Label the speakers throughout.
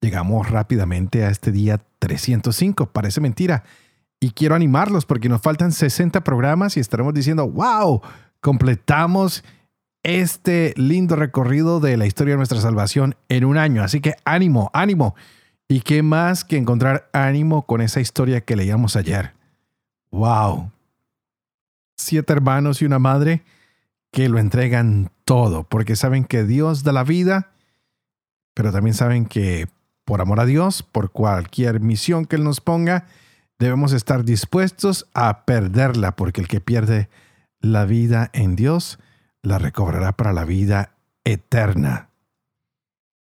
Speaker 1: Llegamos rápidamente a este día 305, parece mentira. Y quiero animarlos porque nos faltan 60 programas y estaremos diciendo, wow, completamos este lindo recorrido de la historia de nuestra salvación en un año. Así que ánimo, ánimo. Y qué más que encontrar ánimo con esa historia que leíamos ayer. Wow. Siete hermanos y una madre que lo entregan todo porque saben que Dios da la vida, pero también saben que por amor a Dios, por cualquier misión que Él nos ponga, debemos estar dispuestos a perderla, porque el que pierde la vida en Dios, la recobrará para la vida eterna.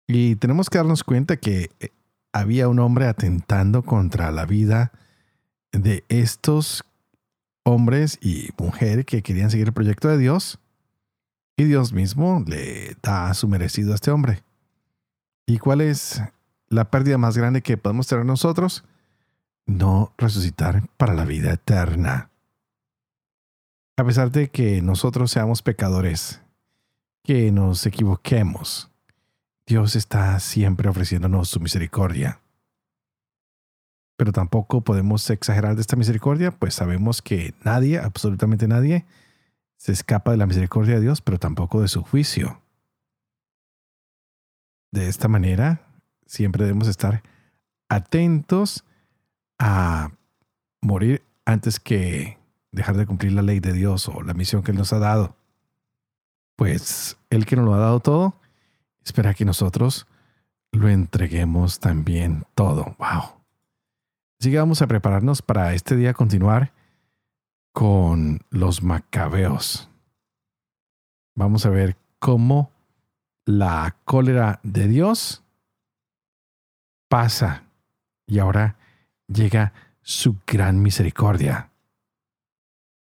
Speaker 1: Y tenemos que darnos cuenta que eh, había un hombre atentando contra la vida de estos hombres y mujeres que querían seguir el proyecto de Dios. Y Dios mismo le da su merecido a este hombre. ¿Y cuál es la pérdida más grande que podemos tener nosotros, no resucitar para la vida eterna. A pesar de que nosotros seamos pecadores, que nos equivoquemos, Dios está siempre ofreciéndonos su misericordia. Pero tampoco podemos exagerar de esta misericordia, pues sabemos que nadie, absolutamente nadie, se escapa de la misericordia de Dios, pero tampoco de su juicio. De esta manera, siempre debemos estar atentos a morir antes que dejar de cumplir la ley de Dios o la misión que Él nos ha dado. Pues Él que nos lo ha dado todo, espera que nosotros lo entreguemos también todo. ¡Wow! Así que vamos a prepararnos para este día continuar con los macabeos. Vamos a ver cómo la cólera de Dios pasa y ahora llega su gran misericordia.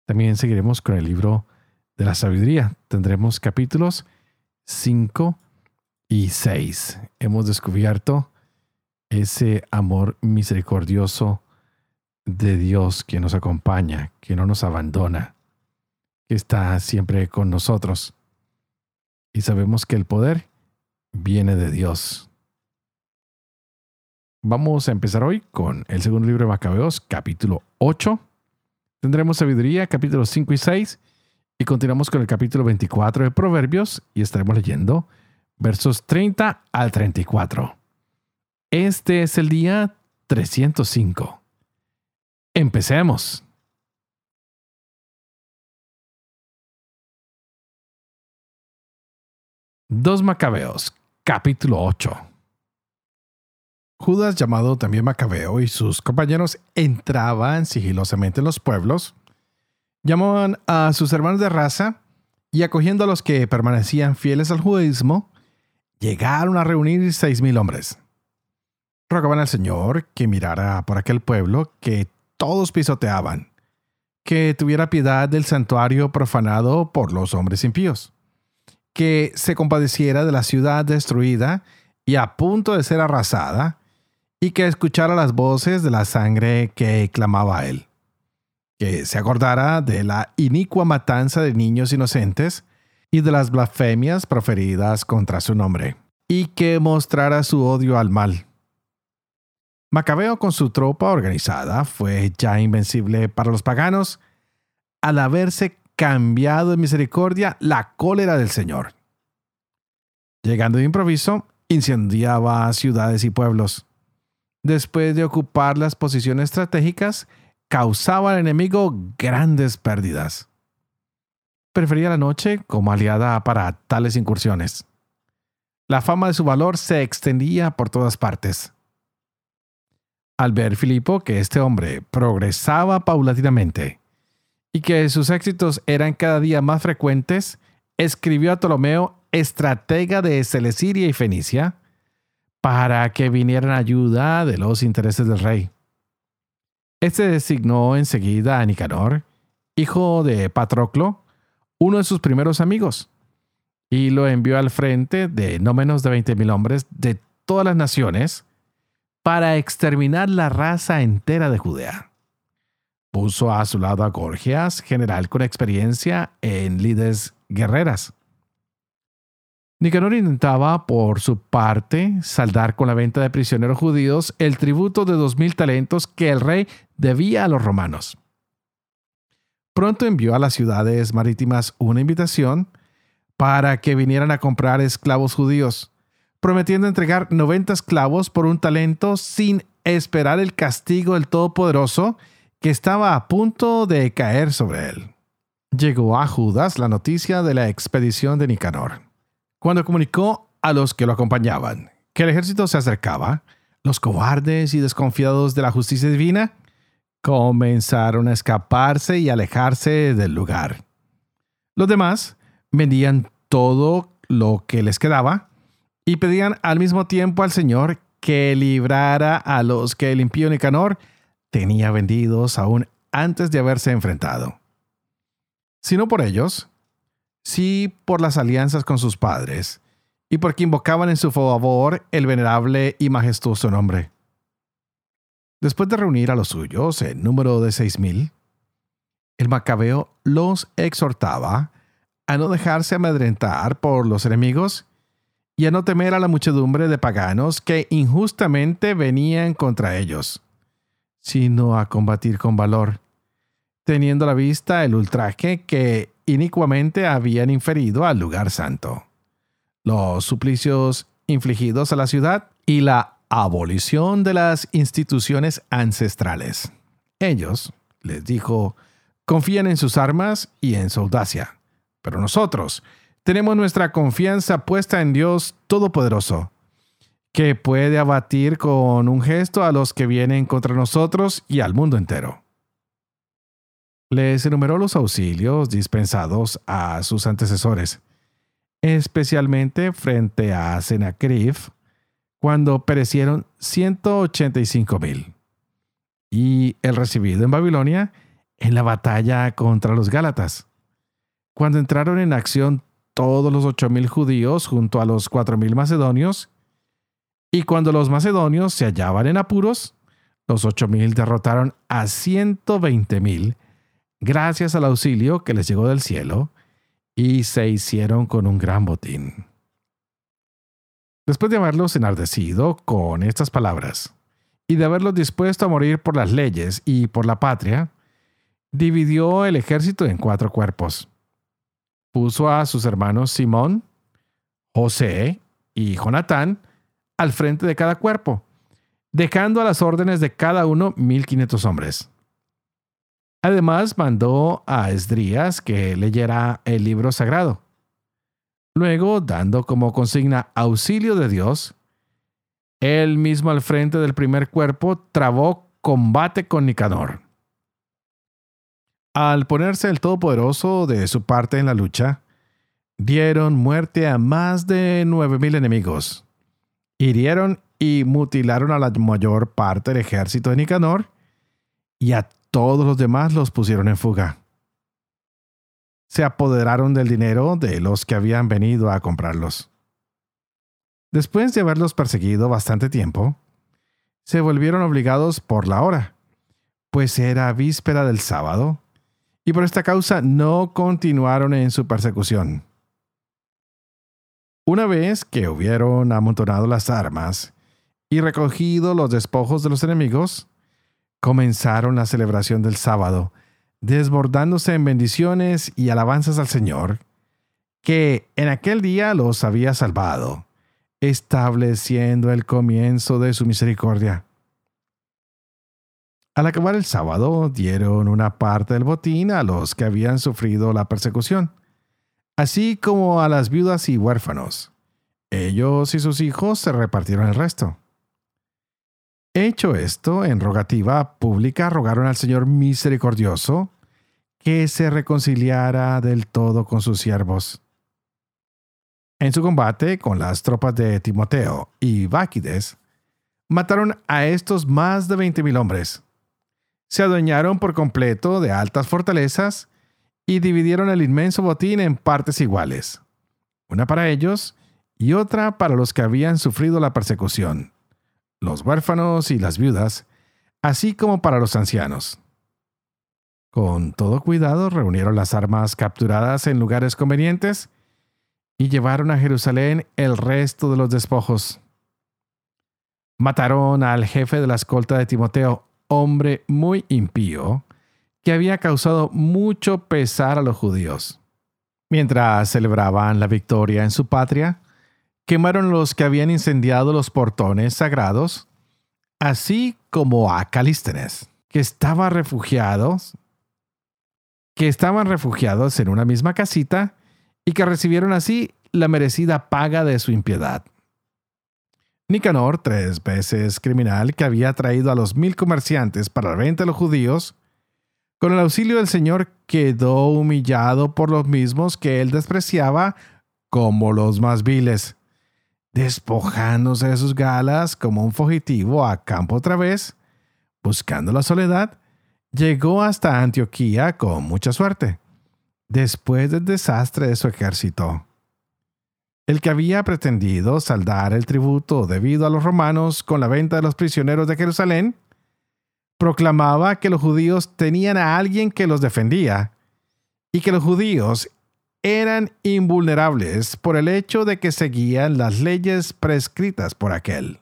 Speaker 1: También seguiremos con el libro de la sabiduría. Tendremos capítulos 5 y 6. Hemos descubierto ese amor misericordioso de Dios que nos acompaña, que no nos abandona, que está siempre con nosotros. Y sabemos que el poder viene de Dios. Vamos a empezar hoy con el segundo libro de Macabeos, capítulo 8. Tendremos sabiduría, capítulos 5 y 6. Y continuamos con el capítulo 24 de Proverbios y estaremos leyendo versos 30 al 34. Este es el día 305. Empecemos. Dos Macabeos, capítulo 8. Judas, llamado también Macabeo, y sus compañeros entraban sigilosamente en los pueblos, llamaban a sus hermanos de raza y acogiendo a los que permanecían fieles al judaísmo, llegaron a reunir seis mil hombres. Rogaban al Señor que mirara por aquel pueblo que todos pisoteaban, que tuviera piedad del santuario profanado por los hombres impíos, que se compadeciera de la ciudad destruida y a punto de ser arrasada, y que escuchara las voces de la sangre que clamaba a él, que se acordara de la inicua matanza de niños inocentes y de las blasfemias proferidas contra su nombre, y que mostrara su odio al mal. Macabeo con su tropa organizada fue ya invencible para los paganos al haberse cambiado de misericordia la cólera del Señor. Llegando de improviso, incendiaba ciudades y pueblos después de ocupar las posiciones estratégicas, causaba al enemigo grandes pérdidas. Prefería la noche como aliada para tales incursiones. La fama de su valor se extendía por todas partes. Al ver Filipo que este hombre progresaba paulatinamente y que sus éxitos eran cada día más frecuentes, escribió a Ptolomeo, estratega de Celesiria y Fenicia, para que vinieran ayuda de los intereses del rey. Este designó enseguida a Nicanor, hijo de Patroclo, uno de sus primeros amigos, y lo envió al frente de no menos de 20.000 hombres de todas las naciones para exterminar la raza entera de Judea. Puso a su lado a Gorgias, general con experiencia en lides guerreras. Nicanor intentaba, por su parte, saldar con la venta de prisioneros judíos el tributo de dos mil talentos que el rey debía a los romanos. Pronto envió a las ciudades marítimas una invitación para que vinieran a comprar esclavos judíos, prometiendo entregar 90 esclavos por un talento sin esperar el castigo del Todopoderoso que estaba a punto de caer sobre él. Llegó a Judas la noticia de la expedición de Nicanor. Cuando comunicó a los que lo acompañaban que el ejército se acercaba, los cobardes y desconfiados de la justicia divina comenzaron a escaparse y alejarse del lugar. Los demás vendían todo lo que les quedaba y pedían al mismo tiempo al Señor que librara a los que el impío Nicanor tenía vendidos aún antes de haberse enfrentado. Si no por ellos, sí por las alianzas con sus padres, y porque invocaban en su favor el venerable y majestuoso nombre. Después de reunir a los suyos en número de seis mil, el macabeo los exhortaba a no dejarse amedrentar por los enemigos y a no temer a la muchedumbre de paganos que injustamente venían contra ellos, sino a combatir con valor, teniendo a la vista el ultraje que inicuamente habían inferido al lugar santo, los suplicios infligidos a la ciudad y la abolición de las instituciones ancestrales. Ellos, les dijo, confían en sus armas y en su audacia, pero nosotros tenemos nuestra confianza puesta en Dios Todopoderoso, que puede abatir con un gesto a los que vienen contra nosotros y al mundo entero les enumeró los auxilios dispensados a sus antecesores, especialmente frente a Sennacherib, cuando perecieron 185 mil, y el recibido en Babilonia en la batalla contra los Gálatas, cuando entraron en acción todos los ocho mil judíos junto a los cuatro mil macedonios, y cuando los macedonios se hallaban en apuros, los ocho mil derrotaron a ciento veinte mil gracias al auxilio que les llegó del cielo, y se hicieron con un gran botín. Después de haberlos enardecido con estas palabras, y de haberlos dispuesto a morir por las leyes y por la patria, dividió el ejército en cuatro cuerpos. Puso a sus hermanos Simón, José y Jonatán al frente de cada cuerpo, dejando a las órdenes de cada uno mil quinientos hombres. Además, mandó a Esdrías que leyera el libro sagrado. Luego, dando como consigna auxilio de Dios, él mismo al frente del primer cuerpo trabó combate con Nicanor. Al ponerse el Todopoderoso de su parte en la lucha, dieron muerte a más de nueve mil enemigos, hirieron y mutilaron a la mayor parte del ejército de Nicanor y a todos los demás los pusieron en fuga. Se apoderaron del dinero de los que habían venido a comprarlos. Después de haberlos perseguido bastante tiempo, se volvieron obligados por la hora, pues era víspera del sábado, y por esta causa no continuaron en su persecución. Una vez que hubieron amontonado las armas y recogido los despojos de los enemigos, comenzaron la celebración del sábado, desbordándose en bendiciones y alabanzas al Señor, que en aquel día los había salvado, estableciendo el comienzo de su misericordia. Al acabar el sábado, dieron una parte del botín a los que habían sufrido la persecución, así como a las viudas y huérfanos. Ellos y sus hijos se repartieron el resto. Hecho esto, en rogativa pública rogaron al Señor misericordioso que se reconciliara del todo con sus siervos. En su combate con las tropas de Timoteo y Báquides, mataron a estos más de 20.000 hombres. Se adueñaron por completo de altas fortalezas y dividieron el inmenso botín en partes iguales, una para ellos y otra para los que habían sufrido la persecución, los huérfanos y las viudas, así como para los ancianos. Con todo cuidado reunieron las armas capturadas en lugares convenientes y llevaron a Jerusalén el resto de los despojos. Mataron al jefe de la escolta de Timoteo, hombre muy impío, que había causado mucho pesar a los judíos. Mientras celebraban la victoria en su patria, quemaron los que habían incendiado los portones sagrados, así como a Calístenes, que estaba refugiados que estaban refugiados en una misma casita y que recibieron así la merecida paga de su impiedad. Nicanor, tres veces criminal, que había traído a los mil comerciantes para la venta de los judíos, con el auxilio del Señor quedó humillado por los mismos que él despreciaba como los más viles, despojándose de sus galas como un fugitivo a campo otra vez, buscando la soledad, llegó hasta Antioquía con mucha suerte, después del desastre de su ejército. El que había pretendido saldar el tributo debido a los romanos con la venta de los prisioneros de Jerusalén, proclamaba que los judíos tenían a alguien que los defendía y que los judíos eran invulnerables por el hecho de que seguían las leyes prescritas por aquel.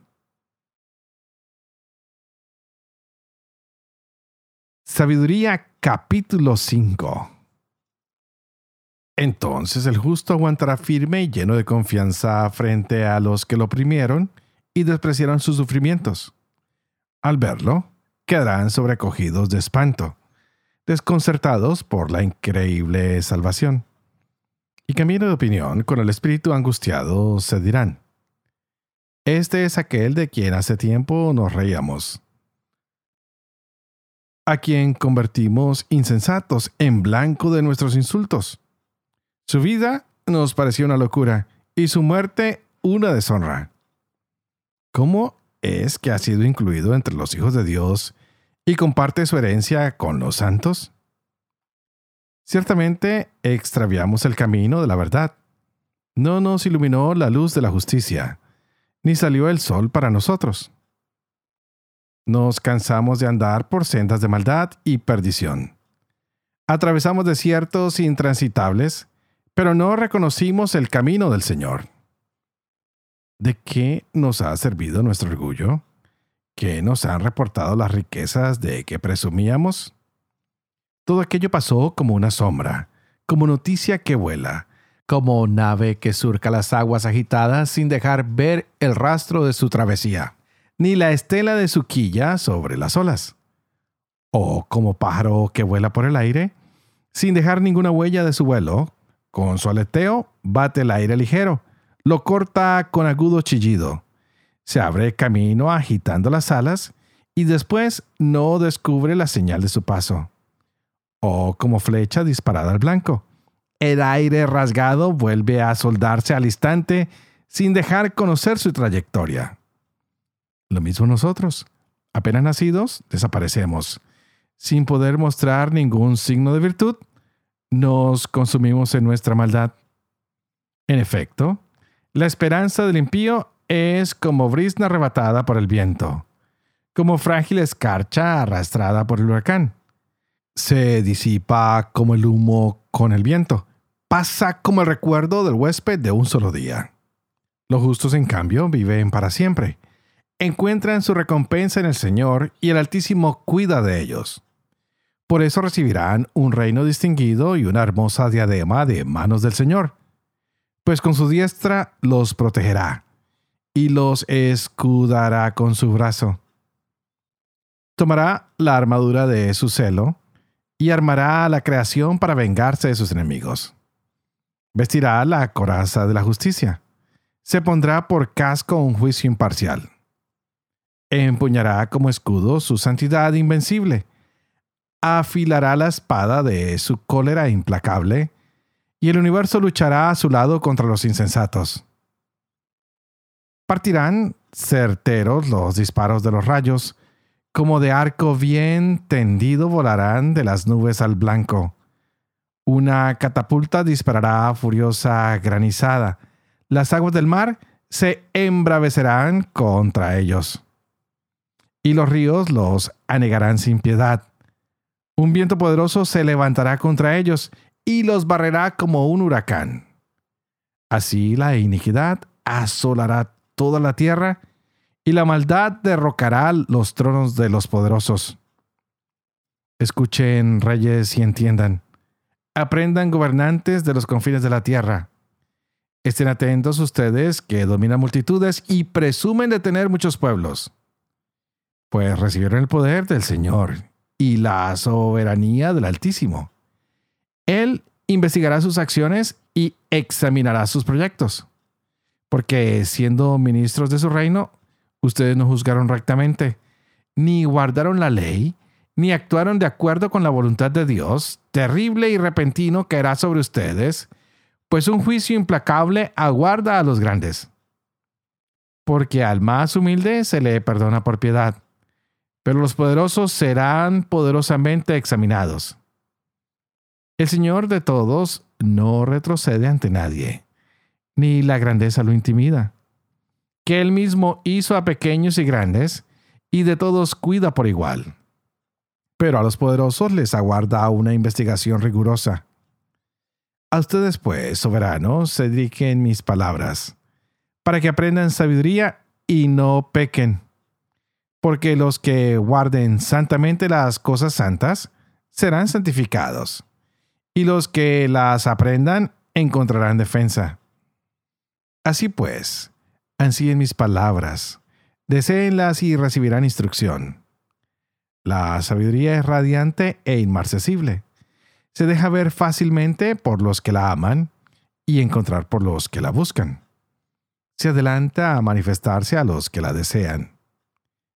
Speaker 1: Sabiduría capítulo 5 Entonces el justo aguantará firme y lleno de confianza frente a los que lo oprimieron y despreciaron sus sufrimientos. Al verlo, quedarán sobrecogidos de espanto, desconcertados por la increíble salvación. Y cambiando de opinión, con el espíritu angustiado se dirán, Este es aquel de quien hace tiempo nos reíamos a quien convertimos insensatos en blanco de nuestros insultos. Su vida nos pareció una locura y su muerte una deshonra. ¿Cómo es que ha sido incluido entre los hijos de Dios y comparte su herencia con los santos? Ciertamente extraviamos el camino de la verdad. No nos iluminó la luz de la justicia, ni salió el sol para nosotros. Nos cansamos de andar por sendas de maldad y perdición. Atravesamos desiertos intransitables, pero no reconocimos el camino del Señor. ¿De qué nos ha servido nuestro orgullo? ¿Qué nos han reportado las riquezas de que presumíamos? Todo aquello pasó como una sombra, como noticia que vuela, como nave que surca las aguas agitadas sin dejar ver el rastro de su travesía ni la estela de su quilla sobre las olas. O como pájaro que vuela por el aire, sin dejar ninguna huella de su vuelo, con su aleteo bate el aire ligero, lo corta con agudo chillido, se abre camino agitando las alas y después no descubre la señal de su paso. O como flecha disparada al blanco. El aire rasgado vuelve a soldarse al instante sin dejar conocer su trayectoria. Lo mismo nosotros. Apenas nacidos, desaparecemos. Sin poder mostrar ningún signo de virtud, nos consumimos en nuestra maldad. En efecto, la esperanza del impío es como brisna arrebatada por el viento, como frágil escarcha arrastrada por el huracán. Se disipa como el humo con el viento, pasa como el recuerdo del huésped de un solo día. Los justos, en cambio, viven para siempre encuentran su recompensa en el Señor y el Altísimo cuida de ellos. Por eso recibirán un reino distinguido y una hermosa diadema de manos del Señor, pues con su diestra los protegerá y los escudará con su brazo. Tomará la armadura de su celo y armará a la creación para vengarse de sus enemigos. Vestirá la coraza de la justicia. Se pondrá por casco un juicio imparcial empuñará como escudo su santidad invencible, afilará la espada de su cólera implacable y el universo luchará a su lado contra los insensatos. Partirán certeros los disparos de los rayos, como de arco bien tendido volarán de las nubes al blanco. Una catapulta disparará furiosa granizada. Las aguas del mar se embravecerán contra ellos. Y los ríos los anegarán sin piedad. Un viento poderoso se levantará contra ellos y los barrerá como un huracán. Así la iniquidad asolará toda la tierra y la maldad derrocará los tronos de los poderosos. Escuchen, reyes, y entiendan. Aprendan, gobernantes de los confines de la tierra. Estén atentos ustedes que dominan multitudes y presumen de tener muchos pueblos, pues recibieron el poder del Señor y la soberanía del Altísimo. Él investigará sus acciones y examinará sus proyectos, porque siendo ministros de su reino, ustedes no juzgaron rectamente, ni guardaron la ley, ni actuaron de acuerdo con la voluntad de Dios, terrible y repentino caerá sobre ustedes, pues un juicio implacable aguarda a los grandes. Porque al más humilde se le perdona por piedad, pero los poderosos serán poderosamente examinados. El Señor de todos no retrocede ante nadie, ni la grandeza lo intimida. Que Él mismo hizo a pequeños y grandes, y de todos cuida por igual. Pero a los poderosos les aguarda una investigación rigurosa. A ustedes, pues, soberanos, se dirigen mis palabras, para que aprendan sabiduría y no pequen. Porque los que guarden santamente las cosas santas serán santificados y los que las aprendan encontrarán defensa. Así pues, ansíen mis palabras, deseenlas y recibirán instrucción. La sabiduría es radiante e inmarcesible. Se deja ver fácilmente por los que la aman y encontrar por los que la buscan. Se adelanta a manifestarse a los que la desean.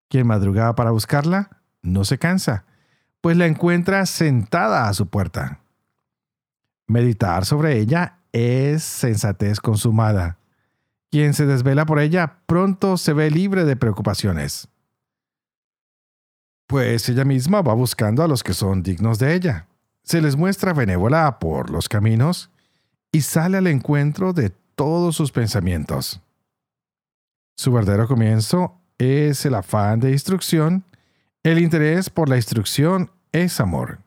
Speaker 1: Quien madruga para buscarla no se cansa, pues la encuentra sentada a su puerta. Meditar sobre ella es sensatez consumada. Quien se desvela por ella pronto se ve libre de preocupaciones. Pues ella misma va buscando a los que son dignos de ella. Se les muestra benévola por los caminos y sale al encuentro de todos sus pensamientos. Su verdadero comienzo es el afán de instrucción. El interés por la instrucción es amor.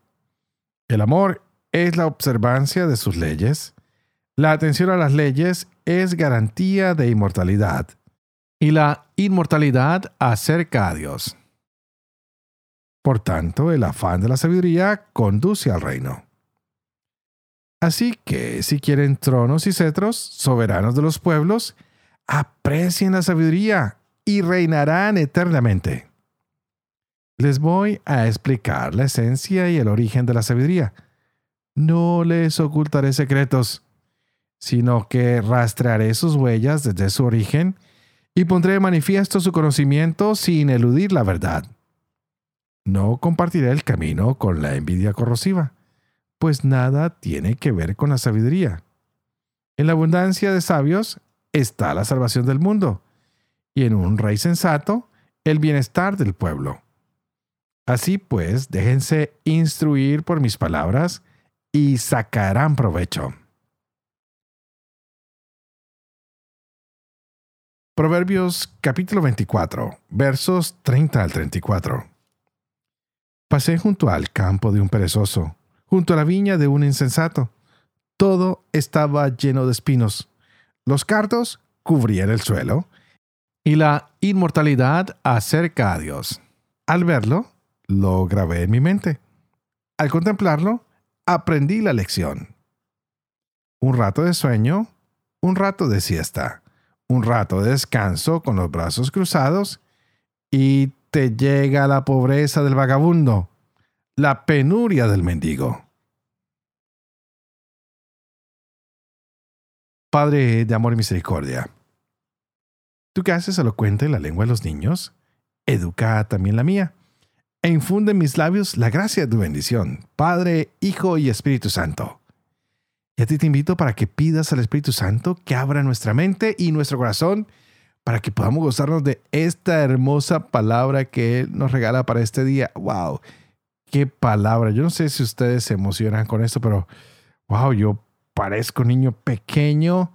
Speaker 1: El amor es la observancia de sus leyes. La atención a las leyes es garantía de inmortalidad. Y la inmortalidad acerca a Dios. Por tanto, el afán de la sabiduría conduce al reino. Así que si quieren tronos y cetros, soberanos de los pueblos, aprecien la sabiduría y reinarán eternamente. Les voy a explicar la esencia y el origen de la sabiduría no les ocultaré secretos, sino que rastrearé sus huellas desde su origen y pondré de manifiesto su conocimiento sin eludir la verdad. No compartiré el camino con la envidia corrosiva, pues nada tiene que ver con la sabiduría. En la abundancia de sabios está la salvación del mundo, y en un rey sensato el bienestar del pueblo. Así pues, déjense instruir por mis palabras, y sacarán provecho. Proverbios capítulo 24, versos 30 al 34. Pasé junto al campo de un perezoso, junto a la viña de un insensato. Todo estaba lleno de espinos. Los cardos cubrían el suelo y la inmortalidad acerca a Dios. Al verlo, lo grabé en mi mente. Al contemplarlo, aprendí la lección. Un rato de sueño, un rato de siesta, un rato de descanso con los brazos cruzados y te llega la pobreza del vagabundo, la penuria del mendigo. Padre de amor y misericordia, tú que haces elocuente la lengua de los niños, educa también la mía e infunde en mis labios la gracia de tu bendición, Padre, Hijo y Espíritu Santo. Y a ti te invito para que pidas al Espíritu Santo que abra nuestra mente y nuestro corazón para que podamos gozarnos de esta hermosa palabra que Él nos regala para este día. ¡Wow! ¡Qué palabra! Yo no sé si ustedes se emocionan con esto, pero ¡wow! Yo parezco niño pequeño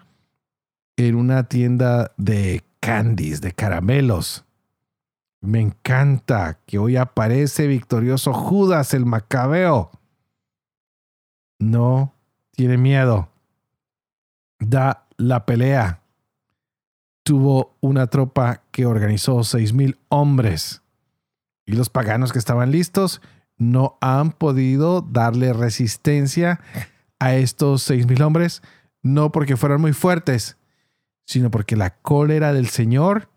Speaker 1: en una tienda de candies, de caramelos. Me encanta que hoy aparece victorioso Judas el Macabeo. No tiene miedo. Da la pelea. Tuvo una tropa que organizó seis mil hombres. Y los paganos que estaban listos no han podido darle resistencia a estos seis mil hombres, no porque fueran muy fuertes, sino porque la cólera del Señor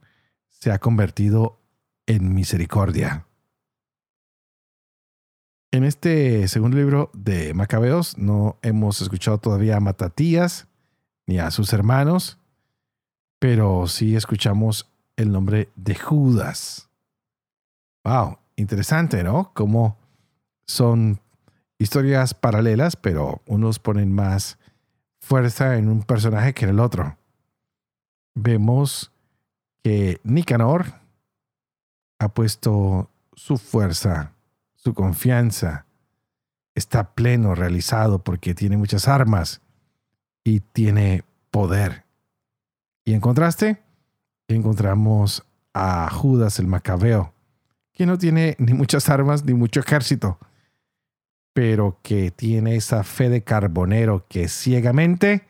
Speaker 1: se ha convertido en misericordia. En este segundo libro de Macabeos no hemos escuchado todavía a Matatías ni a sus hermanos, pero sí escuchamos el nombre de Judas. Wow, interesante, ¿no? Como son historias paralelas, pero unos ponen más fuerza en un personaje que en el otro vemos que Nicanor ha puesto su fuerza, su confianza, está pleno, realizado, porque tiene muchas armas y tiene poder. Y en contraste, encontramos a Judas el Macabeo, que no tiene ni muchas armas ni mucho ejército, pero que tiene esa fe de carbonero que ciegamente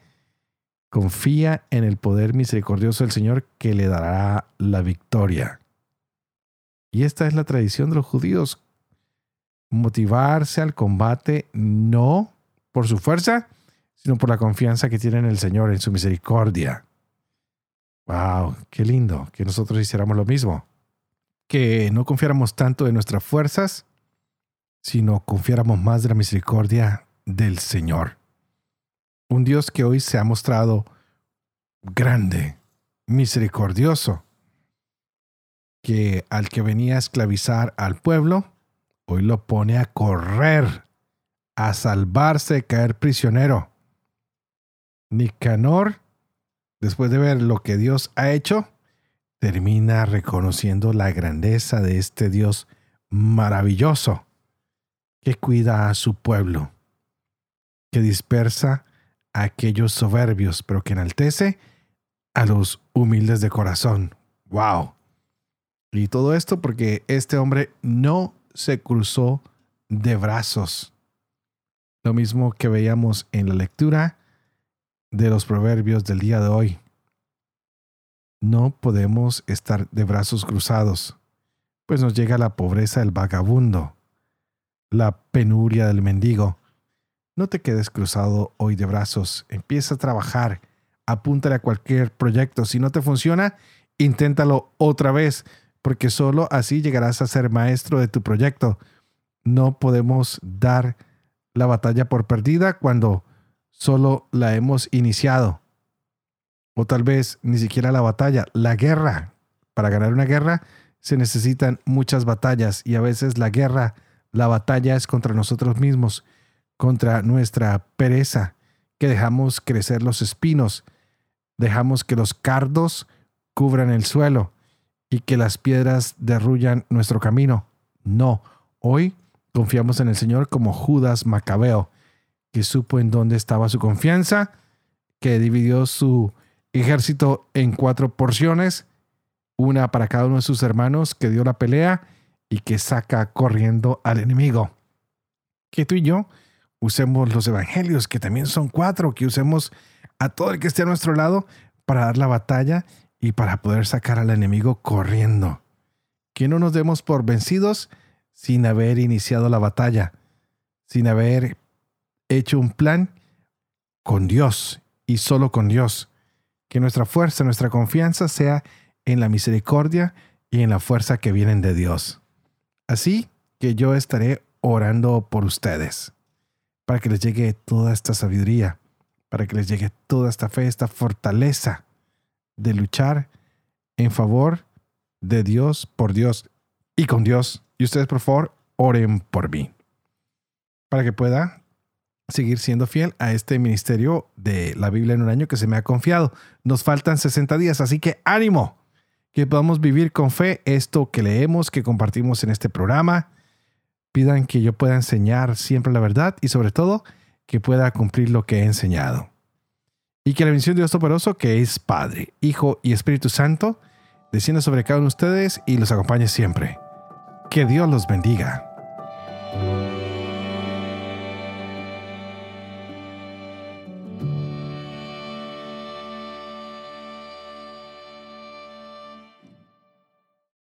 Speaker 1: confía en el poder misericordioso del Señor que le dará la victoria. Y esta es la tradición de los judíos, motivarse al combate no por su fuerza, sino por la confianza que tienen en el Señor, en su misericordia. ¡Wow! ¡Qué lindo que nosotros hiciéramos lo mismo! Que no confiáramos tanto en nuestras fuerzas, sino confiáramos más de la misericordia del Señor. Un Dios que hoy se ha mostrado grande, misericordioso, que al que venía a esclavizar al pueblo, hoy lo pone a correr, a salvarse, caer prisionero. Nicanor, después de ver lo que Dios ha hecho, termina reconociendo la grandeza de este Dios maravilloso que cuida a su pueblo, que dispersa aquellos soberbios, pero que enaltece a los humildes de corazón. ¡Wow! Y todo esto porque este hombre no se cruzó de brazos. Lo mismo que veíamos en la lectura de los proverbios del día de hoy. No podemos estar de brazos cruzados, pues nos llega la pobreza del vagabundo, la penuria del mendigo, no te quedes cruzado hoy de brazos. Empieza a trabajar. Apúntale a cualquier proyecto. Si no te funciona, inténtalo otra vez, porque solo así llegarás a ser maestro de tu proyecto. No podemos dar la batalla por perdida cuando solo la hemos iniciado. O tal vez ni siquiera la batalla, la guerra. Para ganar una guerra se necesitan muchas batallas y a veces la guerra, la batalla es contra nosotros mismos contra nuestra pereza, que dejamos crecer los espinos, dejamos que los cardos cubran el suelo y que las piedras derruyan nuestro camino. No, hoy confiamos en el Señor como Judas Macabeo, que supo en dónde estaba su confianza, que dividió su ejército en cuatro porciones, una para cada uno de sus hermanos, que dio la pelea y que saca corriendo al enemigo. Que tú y yo usemos los evangelios, que también son cuatro, que usemos a todo el que esté a nuestro lado para dar la batalla y para poder sacar al enemigo corriendo. Que no nos demos por vencidos sin haber iniciado la batalla, sin haber hecho un plan con Dios y solo con Dios. Que nuestra fuerza, nuestra confianza sea en la misericordia y en la fuerza que vienen de Dios. Así que yo estaré orando por ustedes para que les llegue toda esta sabiduría, para que les llegue toda esta fe, esta fortaleza de luchar en favor de Dios, por Dios y con Dios. Y ustedes, por favor, oren por mí, para que pueda seguir siendo fiel a este ministerio de la Biblia en un año que se me ha confiado. Nos faltan 60 días, así que ánimo, que podamos vivir con fe esto que leemos, que compartimos en este programa. Pidan que yo pueda enseñar siempre la verdad y sobre todo que pueda cumplir lo que he enseñado. Y que la bendición de Dios Toporoso, que es Padre, Hijo y Espíritu Santo, descienda sobre cada uno de ustedes y los acompañe siempre. Que Dios los bendiga.